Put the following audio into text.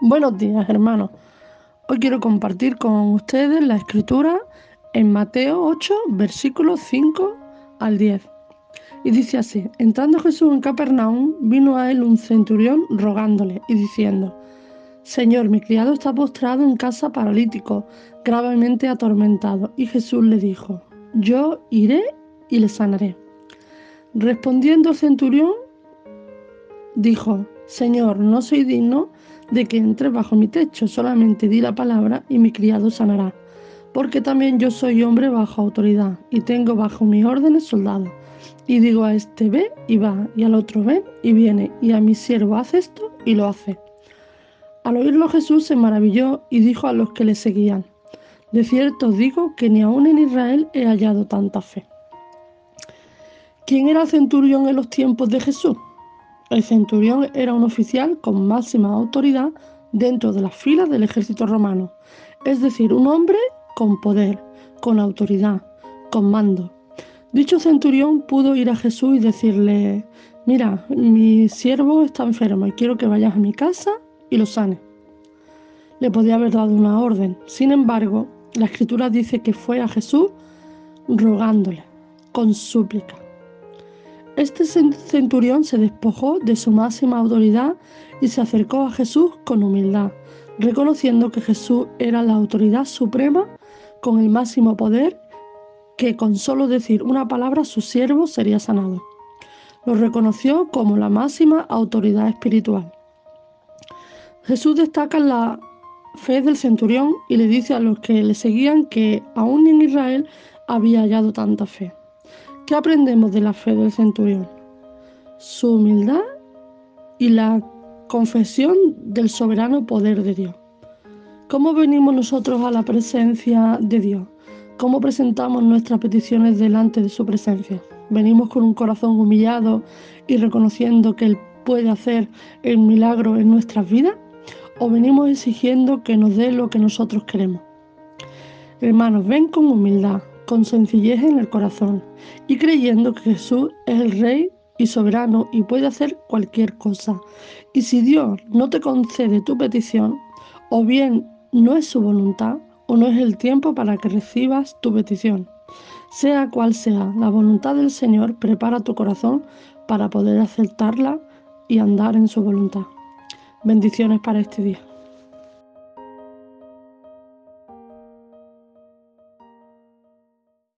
Buenos días, hermanos. Hoy quiero compartir con ustedes la escritura en Mateo 8, versículos 5 al 10. Y dice así, entrando Jesús en Capernaum, vino a él un centurión rogándole y diciendo, Señor, mi criado está postrado en casa paralítico, gravemente atormentado. Y Jesús le dijo, yo iré y le sanaré. Respondiendo el centurión, dijo, Señor, no soy digno de que entre bajo mi techo, solamente di la palabra y mi criado sanará. Porque también yo soy hombre bajo autoridad y tengo bajo mis órdenes soldados. Y digo a este ve y va, y al otro ve y viene, y a mi siervo hace esto y lo hace. Al oírlo Jesús se maravilló y dijo a los que le seguían, de cierto digo que ni aún en Israel he hallado tanta fe. ¿Quién era centurión en los tiempos de Jesús? El centurión era un oficial con máxima autoridad dentro de las filas del ejército romano, es decir, un hombre con poder, con autoridad, con mando. Dicho centurión pudo ir a Jesús y decirle, mira, mi siervo está enfermo y quiero que vayas a mi casa y lo sane. Le podía haber dado una orden. Sin embargo, la escritura dice que fue a Jesús rogándole, con súplica. Este centurión se despojó de su máxima autoridad y se acercó a Jesús con humildad, reconociendo que Jesús era la autoridad suprema con el máximo poder, que con solo decir una palabra su siervo sería sanado. Lo reconoció como la máxima autoridad espiritual. Jesús destaca la fe del centurión y le dice a los que le seguían que aún en Israel había hallado tanta fe. ¿Qué aprendemos de la fe del centurión? Su humildad y la confesión del soberano poder de Dios. ¿Cómo venimos nosotros a la presencia de Dios? ¿Cómo presentamos nuestras peticiones delante de su presencia? ¿Venimos con un corazón humillado y reconociendo que Él puede hacer el milagro en nuestras vidas? ¿O venimos exigiendo que nos dé lo que nosotros queremos? Hermanos, ven con humildad, con sencillez en el corazón y creyendo que Jesús es el Rey y soberano y puede hacer cualquier cosa. Y si Dios no te concede tu petición, o bien no es su voluntad, o no es el tiempo para que recibas tu petición. Sea cual sea la voluntad del Señor, prepara tu corazón para poder aceptarla y andar en su voluntad. Bendiciones para este día.